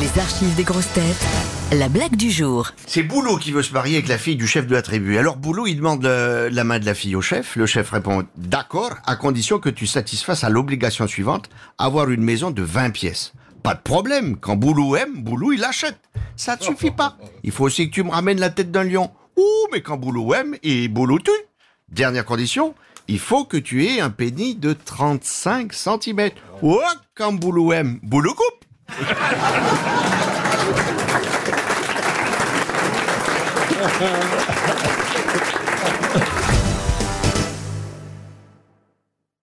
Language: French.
Les archives des grosses têtes. La blague du jour. C'est Boulot qui veut se marier avec la fille du chef de la tribu. Alors Boulot, il demande euh, la main de la fille au chef. Le chef répond d'accord, à condition que tu satisfasses à l'obligation suivante, avoir une maison de 20 pièces. Pas de problème, quand Boulot aime, Boulot il achète. Ça ne suffit pas. Il faut aussi que tu me ramènes la tête d'un lion. Ouh, mais quand Boulot aime, et Boulot tue. Dernière condition, il faut que tu aies un pénis de 35 cm. Oh, quand Boulot aime, Boulot coupe. Thank you.